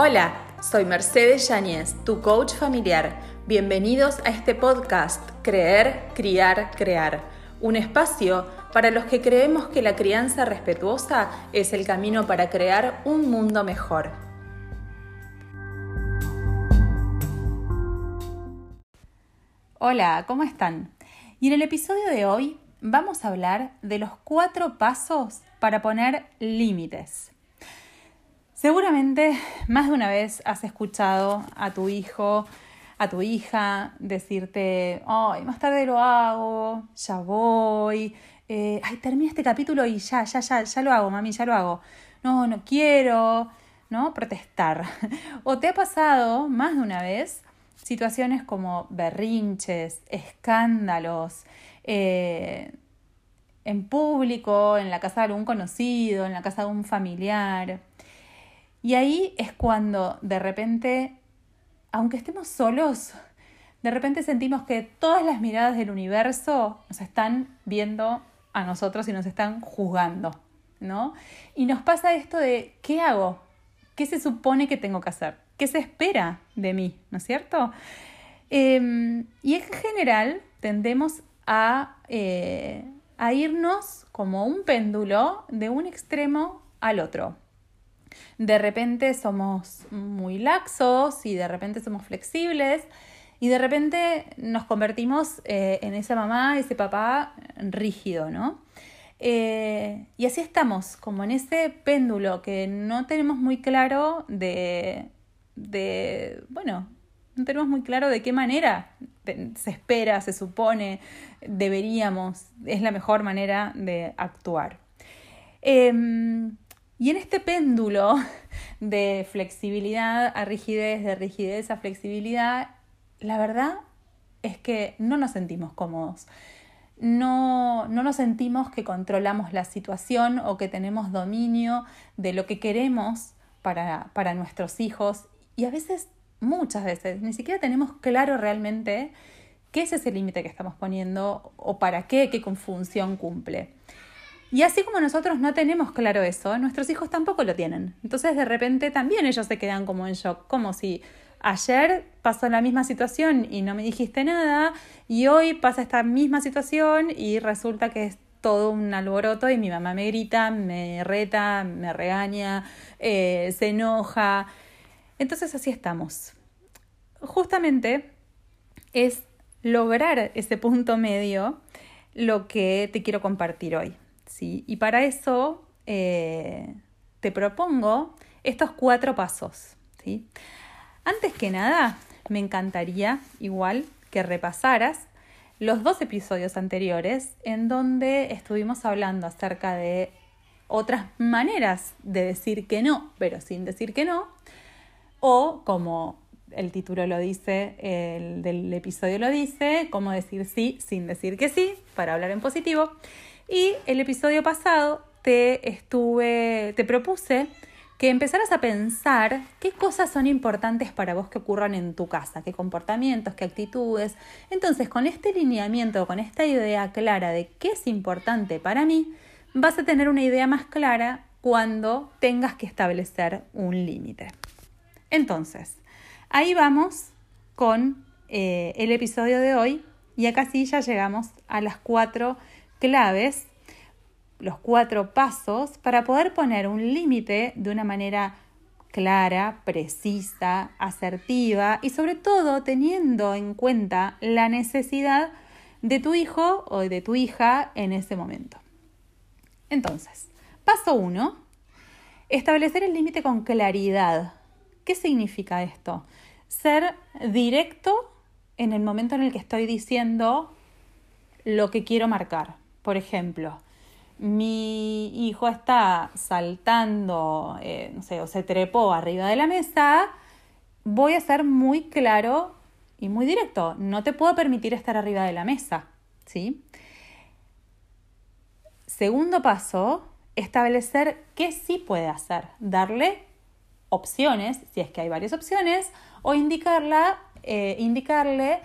Hola, soy Mercedes Yáñez, tu coach familiar. Bienvenidos a este podcast Creer, Criar, Crear, un espacio para los que creemos que la crianza respetuosa es el camino para crear un mundo mejor. Hola, ¿cómo están? Y en el episodio de hoy vamos a hablar de los cuatro pasos para poner límites. Seguramente más de una vez has escuchado a tu hijo, a tu hija decirte, ay, más tarde lo hago, ya voy, eh, ay, termina este capítulo y ya, ya, ya, ya lo hago, mami, ya lo hago. No, no quiero, ¿no? Protestar. o te ha pasado más de una vez situaciones como berrinches, escándalos, eh, en público, en la casa de algún conocido, en la casa de un familiar. Y ahí es cuando de repente, aunque estemos solos, de repente sentimos que todas las miradas del universo nos están viendo a nosotros y nos están juzgando, ¿no? Y nos pasa esto de, ¿qué hago? ¿Qué se supone que tengo que hacer? ¿Qué se espera de mí? ¿No es cierto? Em, y en general tendemos a, eh, a irnos como un péndulo de un extremo al otro de repente somos muy laxos y de repente somos flexibles y de repente nos convertimos eh, en esa mamá, ese papá rígido, ¿no? Eh, y así estamos, como en ese péndulo que no tenemos muy claro de, de, bueno, no tenemos muy claro de qué manera se espera, se supone, deberíamos, es la mejor manera de actuar. Em, y en este péndulo de flexibilidad a rigidez, de rigidez a flexibilidad, la verdad es que no nos sentimos cómodos. No, no nos sentimos que controlamos la situación o que tenemos dominio de lo que queremos para, para nuestros hijos. Y a veces, muchas veces, ni siquiera tenemos claro realmente qué es ese límite que estamos poniendo o para qué, qué función cumple. Y así como nosotros no tenemos claro eso, nuestros hijos tampoco lo tienen. Entonces de repente también ellos se quedan como en shock, como si ayer pasó la misma situación y no me dijiste nada, y hoy pasa esta misma situación y resulta que es todo un alboroto y mi mamá me grita, me reta, me regaña, eh, se enoja. Entonces así estamos. Justamente es lograr ese punto medio lo que te quiero compartir hoy. ¿Sí? Y para eso eh, te propongo estos cuatro pasos. ¿sí? Antes que nada, me encantaría igual que repasaras los dos episodios anteriores en donde estuvimos hablando acerca de otras maneras de decir que no, pero sin decir que no, o como el título lo dice, el del episodio lo dice, cómo decir sí sin decir que sí, para hablar en positivo. Y el episodio pasado te estuve, te propuse que empezaras a pensar qué cosas son importantes para vos que ocurran en tu casa, qué comportamientos, qué actitudes. Entonces, con este lineamiento, con esta idea clara de qué es importante para mí, vas a tener una idea más clara cuando tengas que establecer un límite. Entonces, ahí vamos con eh, el episodio de hoy y acá sí ya llegamos a las cuatro claves, los cuatro pasos para poder poner un límite de una manera clara, precisa, asertiva y sobre todo teniendo en cuenta la necesidad de tu hijo o de tu hija en ese momento. Entonces, paso uno, establecer el límite con claridad. ¿Qué significa esto? Ser directo en el momento en el que estoy diciendo lo que quiero marcar. Por ejemplo, mi hijo está saltando, eh, no sé, o se trepó arriba de la mesa, voy a ser muy claro y muy directo. No te puedo permitir estar arriba de la mesa, ¿sí? Segundo paso, establecer qué sí puede hacer. Darle opciones, si es que hay varias opciones, o eh, indicarle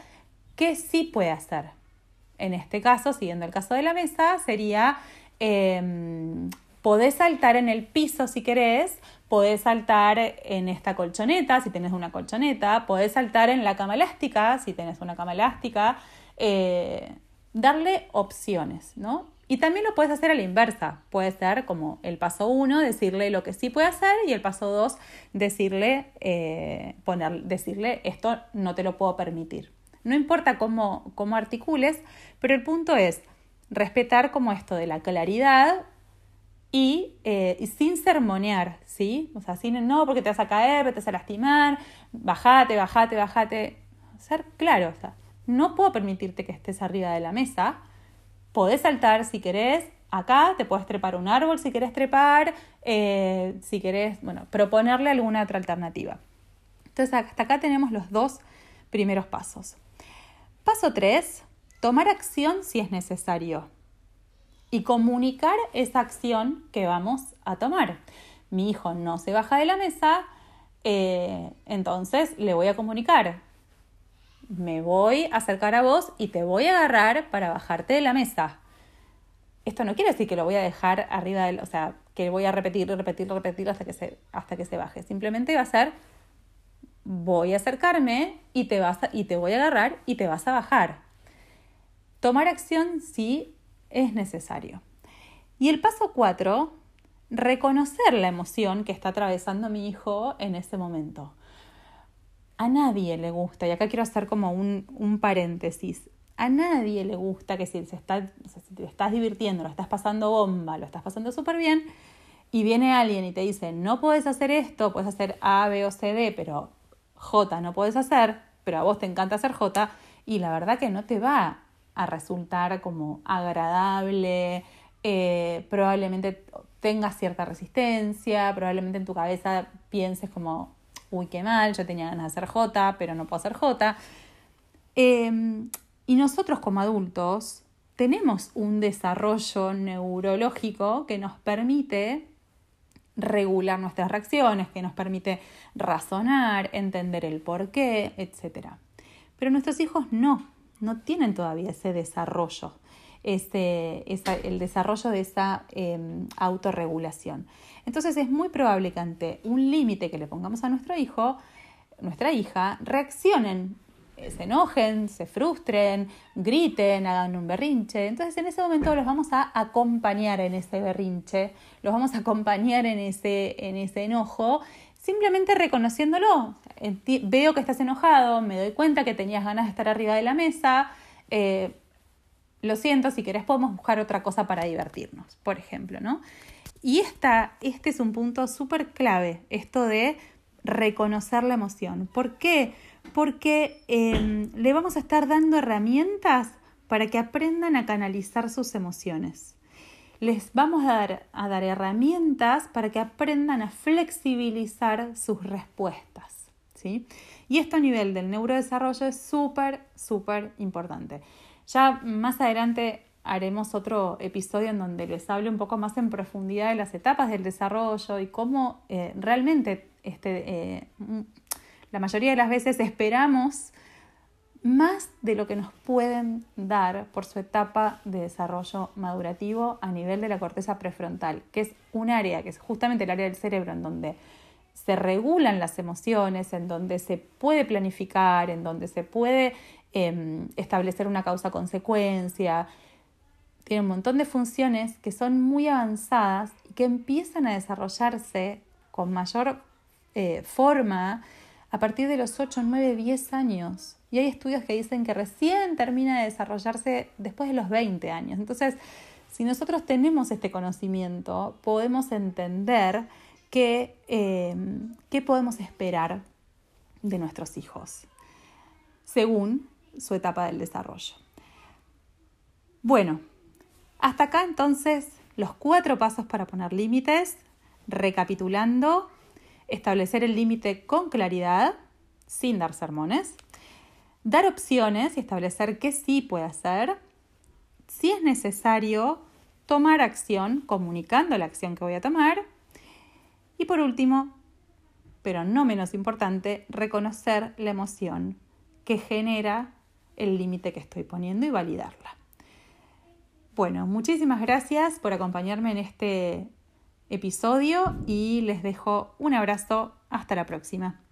qué sí puede hacer. En este caso, siguiendo el caso de la mesa, sería em, Podés saltar en el piso si querés, podés saltar en esta colchoneta si tenés una colchoneta, podés saltar en la cama elástica si tenés una cama elástica, eh, darle opciones, ¿no? Y también lo puedes hacer a la inversa. Puede ser como el paso uno, decirle lo que sí puede hacer, y el paso dos, decirle, eh, poner, decirle esto no te lo puedo permitir. No importa cómo, cómo articules, pero el punto es respetar como esto de la claridad y, eh, sin sermonear, ¿sí? O sea, sin no, porque te vas a caer, te vas a lastimar, bajate, bajate, bajate. Ser claro, o sea, no puedo permitirte que estés arriba de la mesa. Podés saltar si querés, acá te puedes trepar un árbol si querés trepar, eh, si querés, bueno, proponerle alguna otra alternativa. Entonces, hasta acá tenemos los dos primeros pasos. Paso 3, tomar acción si es necesario y comunicar esa acción que vamos a tomar. Mi hijo no se baja de la mesa, eh, entonces le voy a comunicar. Me voy a acercar a vos y te voy a agarrar para bajarte de la mesa. Esto no quiere decir que lo voy a dejar arriba del, o sea, que voy a repetir, repetir, repetir hasta que se, hasta que se baje. Simplemente va a ser, voy a acercarme y te, vas y te voy a agarrar y te vas a bajar. Tomar acción sí es necesario. Y el paso cuatro, reconocer la emoción que está atravesando mi hijo en ese momento. A nadie le gusta, y acá quiero hacer como un, paréntesis, a nadie le gusta que si, se está, si te estás divirtiendo, lo estás pasando bomba, lo estás pasando súper bien, y viene alguien y te dice, no puedes hacer esto, puedes hacer A, B o C, D, pero J no puedes hacer, pero a vos te encanta hacer J, y la verdad que no te va a resultar como agradable, eh, probablemente tengas cierta resistencia, probablemente en tu cabeza pienses como, uy, qué mal, yo tenía ganas de hacer J, pero no puedo hacer J. Em, y nosotros como adultos tenemos un desarrollo neurológico que nos permite regular nuestras reacciones, que nos permite razonar, entender el por qué, etc. Pero nuestros hijos no no tienen todavía ese desarrollo, ese, el desarrollo de esa em, autorregulación. Entonces es muy probable que ante un límite que le pongamos a nuestro hijo, nuestra hija, reaccionen, eh, se enojen, se frustren, griten, hagan un berrinche. Entonces en ese momento los vamos a acompañar en ese berrinche, los vamos a acompañar en ese, en ese enojo simplemente reconociéndolo. Veo que estás enojado, me doy cuenta que tenías ganas de estar arriba de la mesa. Eh, lo siento, si querés podemos buscar otra cosa para divertirnos, por ejemplo, ¿no? Y esta, este es un punto súper clave, esto de reconocer la emoción. ¿Por qué? Porque em, le vamos a estar dando herramientas para que aprendan a canalizar sus emociones les vamos a dar, a dar herramientas para que aprendan a flexibilizar sus respuestas. ¿sí? Y esto a nivel del neurodesarrollo es súper, súper importante. Ya más adelante haremos otro episodio en donde les hable un poco más en profundidad de las etapas del desarrollo y cómo eh, realmente este, eh, la mayoría de las veces esperamos más de lo que nos pueden dar por su etapa de desarrollo madurativo a nivel de la corteza prefrontal, que es un área, que es justamente el área del cerebro en donde se regulan las emociones, en donde se puede planificar, en donde se puede em, establecer una causa-consecuencia. Tiene un montón de funciones que son muy avanzadas y que empiezan a desarrollarse con mayor eh, forma a partir de los 8, 9, 10 años. Y hay estudios que dicen que recién termina de desarrollarse después de los 20 años. Entonces, si nosotros tenemos este conocimiento, podemos entender qué podemos esperar de nuestros hijos según su etapa del desarrollo. Bueno, hasta acá entonces los cuatro pasos para poner límites. Recapitulando, establecer el límite con claridad, sin dar sermones, dar opciones y establecer qué sí puede hacer, si es necesario, tomar acción comunicando la acción que voy a tomar y por último, pero no menos importante, reconocer la emoción que genera el límite que estoy poniendo y validarla. Bueno, muchísimas gracias por acompañarme en este episodio y les dejo un abrazo. Hasta la próxima.